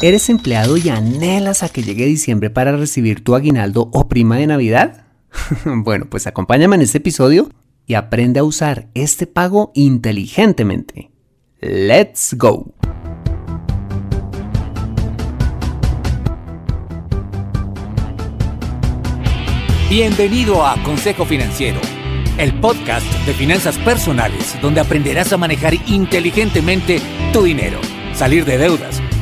¿Eres empleado y anhelas a que llegue diciembre para recibir tu aguinaldo o prima de Navidad? bueno, pues acompáñame en este episodio y aprende a usar este pago inteligentemente. ¡Let's go! Bienvenido a Consejo Financiero, el podcast de finanzas personales donde aprenderás a manejar inteligentemente tu dinero, salir de deudas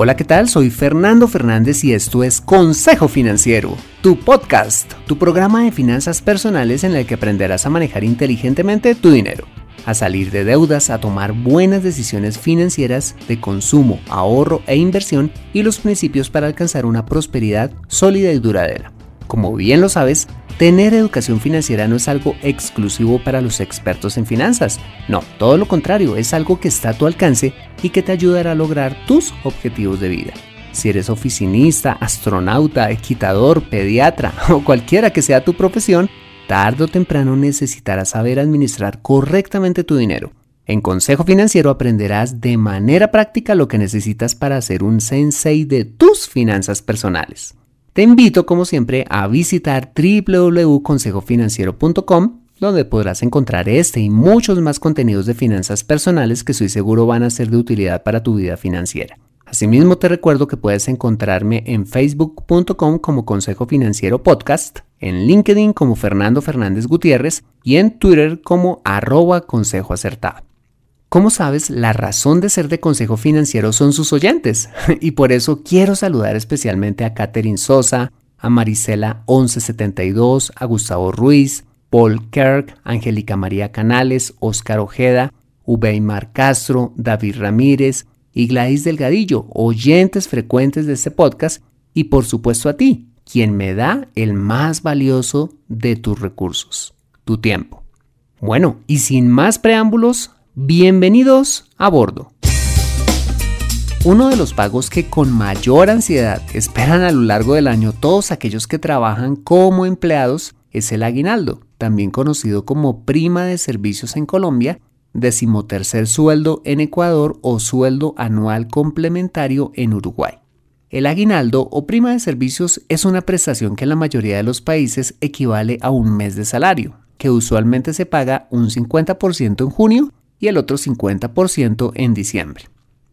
Hola, ¿qué tal? Soy Fernando Fernández y esto es Consejo Financiero, tu podcast, tu programa de finanzas personales en el que aprenderás a manejar inteligentemente tu dinero, a salir de deudas, a tomar buenas decisiones financieras de consumo, ahorro e inversión y los principios para alcanzar una prosperidad sólida y duradera. Como bien lo sabes, Tener educación financiera no es algo exclusivo para los expertos en finanzas. No, todo lo contrario, es algo que está a tu alcance y que te ayudará a lograr tus objetivos de vida. Si eres oficinista, astronauta, equitador, pediatra o cualquiera que sea tu profesión, tarde o temprano necesitarás saber administrar correctamente tu dinero. En Consejo Financiero aprenderás de manera práctica lo que necesitas para ser un sensei de tus finanzas personales. Te invito, como siempre, a visitar www.consejofinanciero.com, donde podrás encontrar este y muchos más contenidos de finanzas personales que estoy seguro van a ser de utilidad para tu vida financiera. Asimismo, te recuerdo que puedes encontrarme en facebook.com como Consejo Financiero Podcast, en LinkedIn como Fernando Fernández Gutiérrez y en Twitter como arroba Consejo Acertado. Como sabes, la razón de ser de Consejo Financiero son sus oyentes y por eso quiero saludar especialmente a Catherine Sosa, a Marisela 1172, a Gustavo Ruiz, Paul Kirk, Angélica María Canales, Óscar Ojeda, Ubeimar Castro, David Ramírez y Gladys Delgadillo, oyentes frecuentes de este podcast y por supuesto a ti, quien me da el más valioso de tus recursos, tu tiempo. Bueno, y sin más preámbulos, Bienvenidos a bordo. Uno de los pagos que con mayor ansiedad esperan a lo largo del año todos aquellos que trabajan como empleados es el aguinaldo, también conocido como prima de servicios en Colombia, decimotercer sueldo en Ecuador o sueldo anual complementario en Uruguay. El aguinaldo o prima de servicios es una prestación que en la mayoría de los países equivale a un mes de salario, que usualmente se paga un 50% en junio y el otro 50% en diciembre.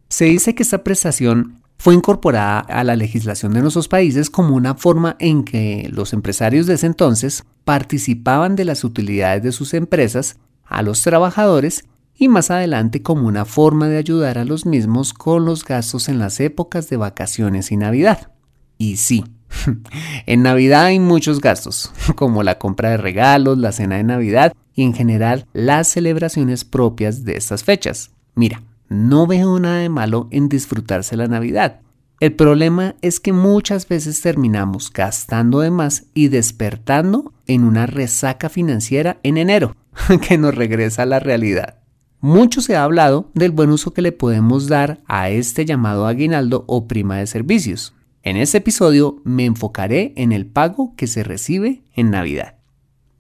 Se dice que esta prestación fue incorporada a la legislación de nuestros países como una forma en que los empresarios de ese entonces participaban de las utilidades de sus empresas a los trabajadores y más adelante como una forma de ayudar a los mismos con los gastos en las épocas de vacaciones y Navidad. Y sí, en Navidad hay muchos gastos, como la compra de regalos, la cena de Navidad y en general las celebraciones propias de estas fechas. Mira, no veo nada de malo en disfrutarse la Navidad. El problema es que muchas veces terminamos gastando de más y despertando en una resaca financiera en enero, que nos regresa a la realidad. Mucho se ha hablado del buen uso que le podemos dar a este llamado aguinaldo o prima de servicios. En este episodio me enfocaré en el pago que se recibe en Navidad.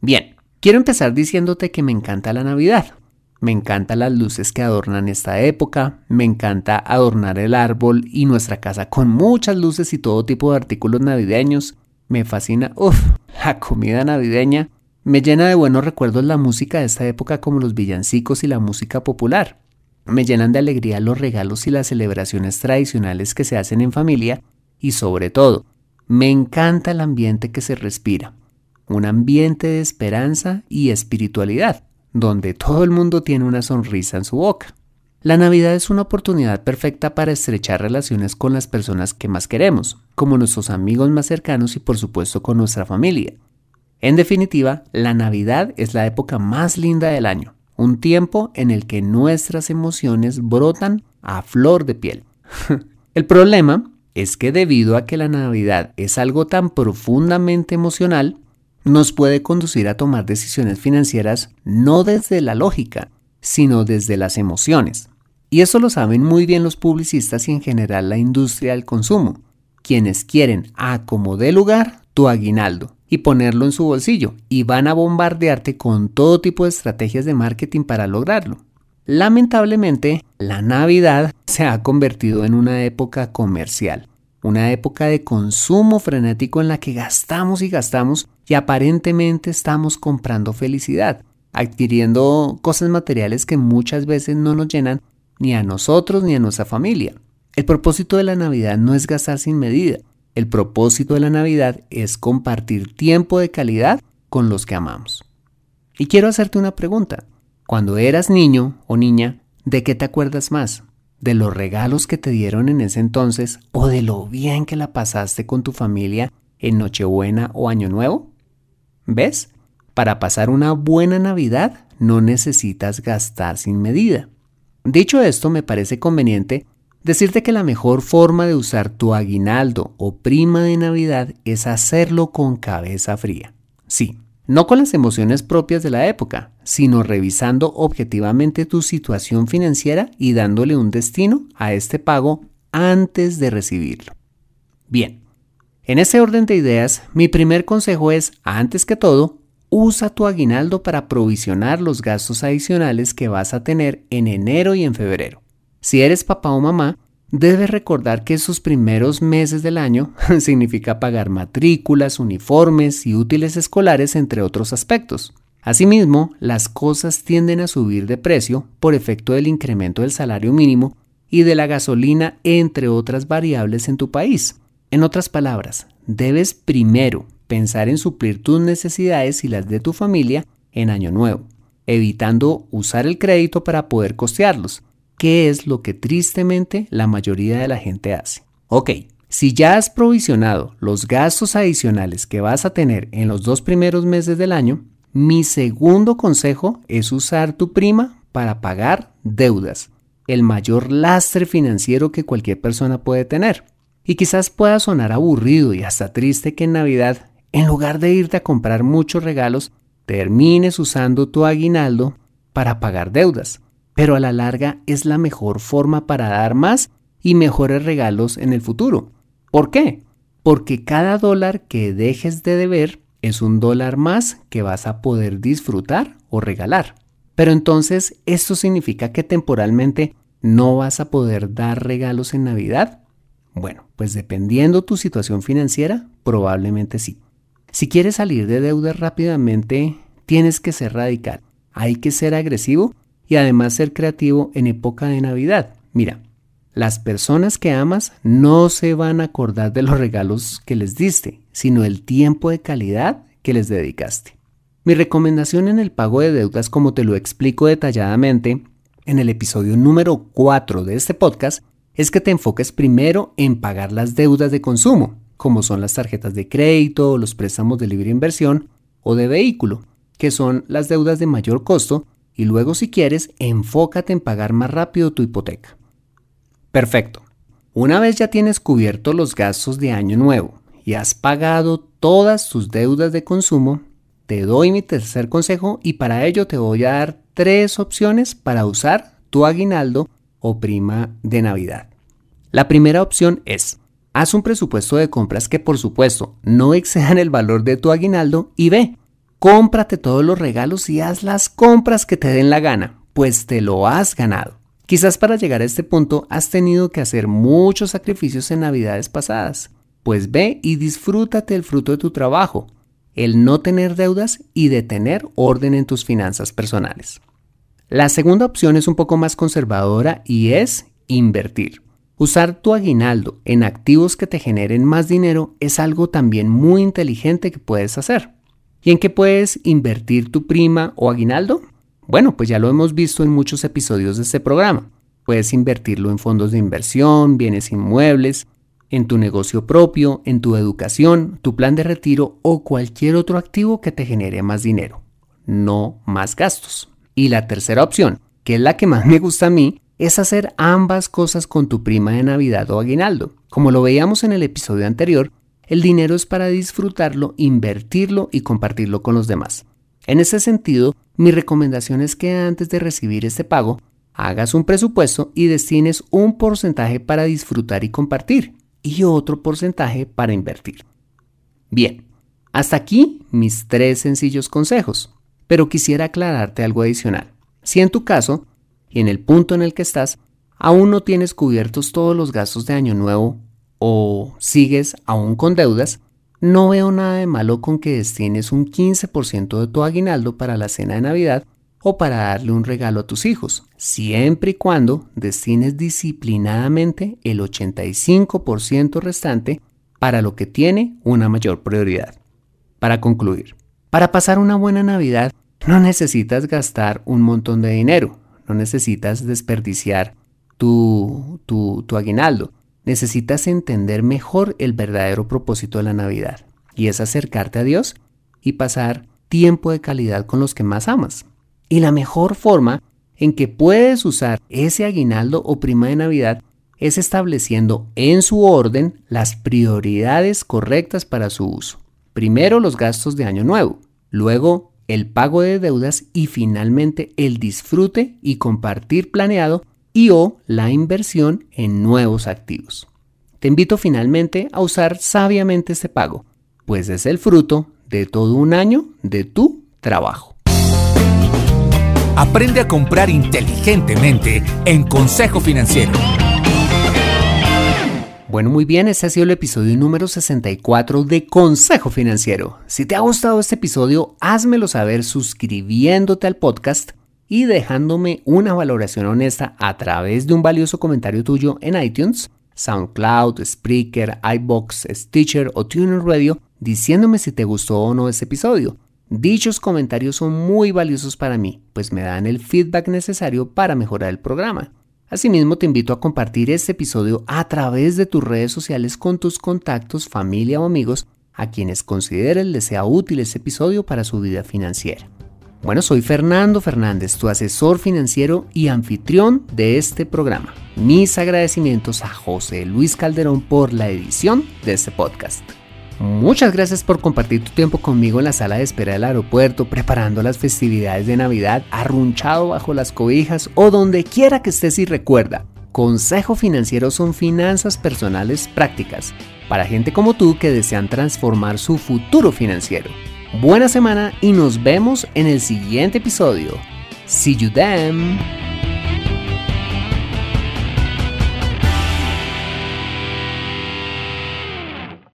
Bien, quiero empezar diciéndote que me encanta la Navidad. Me encantan las luces que adornan esta época, me encanta adornar el árbol y nuestra casa con muchas luces y todo tipo de artículos navideños. Me fascina, uff, la comida navideña. Me llena de buenos recuerdos la música de esta época como los villancicos y la música popular. Me llenan de alegría los regalos y las celebraciones tradicionales que se hacen en familia y sobre todo, me encanta el ambiente que se respira, un ambiente de esperanza y espiritualidad, donde todo el mundo tiene una sonrisa en su boca. La Navidad es una oportunidad perfecta para estrechar relaciones con las personas que más queremos, como nuestros amigos más cercanos y por supuesto con nuestra familia. En definitiva, la Navidad es la época más linda del año, un tiempo en el que nuestras emociones brotan a flor de piel. el problema es que debido a que la Navidad es algo tan profundamente emocional, nos puede conducir a tomar decisiones financieras no desde la lógica, sino desde las emociones. Y eso lo saben muy bien los publicistas y en general la industria del consumo, quienes quieren a como dé lugar tu aguinaldo y ponerlo en su bolsillo y van a bombardearte con todo tipo de estrategias de marketing para lograrlo. Lamentablemente, la Navidad se ha convertido en una época comercial una época de consumo frenético en la que gastamos y gastamos y aparentemente estamos comprando felicidad, adquiriendo cosas materiales que muchas veces no nos llenan ni a nosotros ni a nuestra familia. El propósito de la Navidad no es gastar sin medida. El propósito de la Navidad es compartir tiempo de calidad con los que amamos. Y quiero hacerte una pregunta. Cuando eras niño o niña, ¿de qué te acuerdas más? De los regalos que te dieron en ese entonces o de lo bien que la pasaste con tu familia en Nochebuena o Año Nuevo? ¿Ves? Para pasar una buena Navidad no necesitas gastar sin medida. Dicho esto, me parece conveniente decirte que la mejor forma de usar tu aguinaldo o prima de Navidad es hacerlo con cabeza fría. Sí, no con las emociones propias de la época, sino revisando objetivamente tu situación financiera y dándole un destino a este pago antes de recibirlo. Bien, en ese orden de ideas, mi primer consejo es, antes que todo, usa tu aguinaldo para provisionar los gastos adicionales que vas a tener en enero y en febrero. Si eres papá o mamá, Debes recordar que esos primeros meses del año significa pagar matrículas, uniformes y útiles escolares, entre otros aspectos. Asimismo, las cosas tienden a subir de precio por efecto del incremento del salario mínimo y de la gasolina, entre otras variables en tu país. En otras palabras, debes primero pensar en suplir tus necesidades y las de tu familia en año nuevo, evitando usar el crédito para poder costearlos ¿Qué es lo que tristemente la mayoría de la gente hace? Ok, si ya has provisionado los gastos adicionales que vas a tener en los dos primeros meses del año, mi segundo consejo es usar tu prima para pagar deudas, el mayor lastre financiero que cualquier persona puede tener. Y quizás pueda sonar aburrido y hasta triste que en Navidad, en lugar de irte a comprar muchos regalos, termines usando tu aguinaldo para pagar deudas pero a la larga es la mejor forma para dar más y mejores regalos en el futuro. ¿Por qué? Porque cada dólar que dejes de deber es un dólar más que vas a poder disfrutar o regalar. Pero entonces, ¿esto significa que temporalmente no vas a poder dar regalos en Navidad? Bueno, pues dependiendo tu situación financiera, probablemente sí. Si quieres salir de deuda rápidamente, tienes que ser radical. Hay que ser agresivo y además ser creativo en época de Navidad. Mira, las personas que amas no se van a acordar de los regalos que les diste, sino el tiempo de calidad que les dedicaste. Mi recomendación en el pago de deudas, como te lo explico detalladamente en el episodio número 4 de este podcast, es que te enfoques primero en pagar las deudas de consumo, como son las tarjetas de crédito, los préstamos de libre inversión o de vehículo, que son las deudas de mayor costo y luego si quieres, enfócate en pagar más rápido tu hipoteca. Perfecto. Una vez ya tienes cubierto los gastos de año nuevo y has pagado todas tus deudas de consumo, te doy mi tercer consejo y para ello te voy a dar tres opciones para usar tu aguinaldo o prima de Navidad. La primera opción es, haz un presupuesto de compras que por supuesto no excedan el valor de tu aguinaldo y ve, Cómprate todos los regalos y haz las compras que te den la gana, pues te lo has ganado. Quizás para llegar a este punto has tenido que hacer muchos sacrificios en navidades pasadas. Pues ve y disfrútate el fruto de tu trabajo, el no tener deudas y de tener orden en tus finanzas personales. La segunda opción es un poco más conservadora y es invertir. Usar tu aguinaldo en activos que te generen más dinero es algo también muy inteligente que puedes hacer. ¿Y en qué puedes invertir tu prima o aguinaldo? Bueno, pues ya lo hemos visto en muchos episodios de este programa. Puedes invertirlo en fondos de inversión, bienes inmuebles, en tu negocio propio, en tu educación, tu plan de retiro o cualquier otro activo que te genere más dinero, no más gastos. Y la tercera opción, que es la que más me gusta a mí, es hacer ambas cosas con tu prima de Navidad o aguinaldo. Como lo veíamos en el episodio anterior, el dinero es para disfrutarlo, invertirlo y compartirlo con los demás. En ese sentido, mi recomendación es que antes de recibir este pago, hagas un presupuesto y destines un porcentaje para disfrutar y compartir y otro porcentaje para invertir. Bien, hasta aquí mis tres sencillos consejos, pero quisiera aclararte algo adicional. Si en tu caso, y en el punto en el que estás, aún no tienes cubiertos todos los gastos de año nuevo o sigues aún con deudas, no veo nada de malo con que destines un 15% de tu aguinaldo para la cena de Navidad o para darle un regalo a tus hijos, siempre y cuando destines disciplinadamente el 85% restante para lo que tiene una mayor prioridad. Para concluir, para pasar una buena Navidad no necesitas gastar un montón de dinero, no necesitas desperdiciar tu, tu, tu aguinaldo, necesitas entender mejor el verdadero propósito de la Navidad, y es acercarte a Dios y pasar tiempo de calidad con los que más amas. Y la mejor forma en que puedes usar ese aguinaldo o prima de Navidad es estableciendo en su orden las prioridades correctas para su uso. Primero los gastos de año nuevo, luego el pago de deudas y finalmente el disfrute y compartir planeado y o la inversión en nuevos activos. Te invito finalmente a usar sabiamente este pago, pues es el fruto de todo un año de tu trabajo. Aprende a comprar inteligentemente en Consejo Financiero. Bueno, muy bien, este ha sido el episodio número 64 de Consejo Financiero. Si te ha gustado este episodio, házmelo saber suscribiéndote al podcast y dejándome una valoración honesta a través de un valioso comentario tuyo en iTunes, SoundCloud, Spreaker, iBox, Stitcher o TuneIn Radio diciéndome si te gustó o no este episodio. Dichos comentarios son muy valiosos para mí, pues me dan el feedback necesario para mejorar el programa. Asimismo, te invito a compartir este episodio a través de tus redes sociales con tus contactos, familia o amigos a quienes consideres les sea útil este episodio para su vida financiera. Bueno, soy Fernando Fernández, tu asesor financiero y anfitrión de este programa. Mis agradecimientos a José Luis Calderón por la edición de este podcast. Muchas gracias por compartir tu tiempo conmigo en la sala de espera del aeropuerto, preparando las festividades de Navidad, arrunchado bajo las cobijas o donde quiera que estés y recuerda. Consejo Financiero son finanzas personales prácticas para gente como tú que desean transformar su futuro financiero. Buena semana y nos vemos en el siguiente episodio. See you then.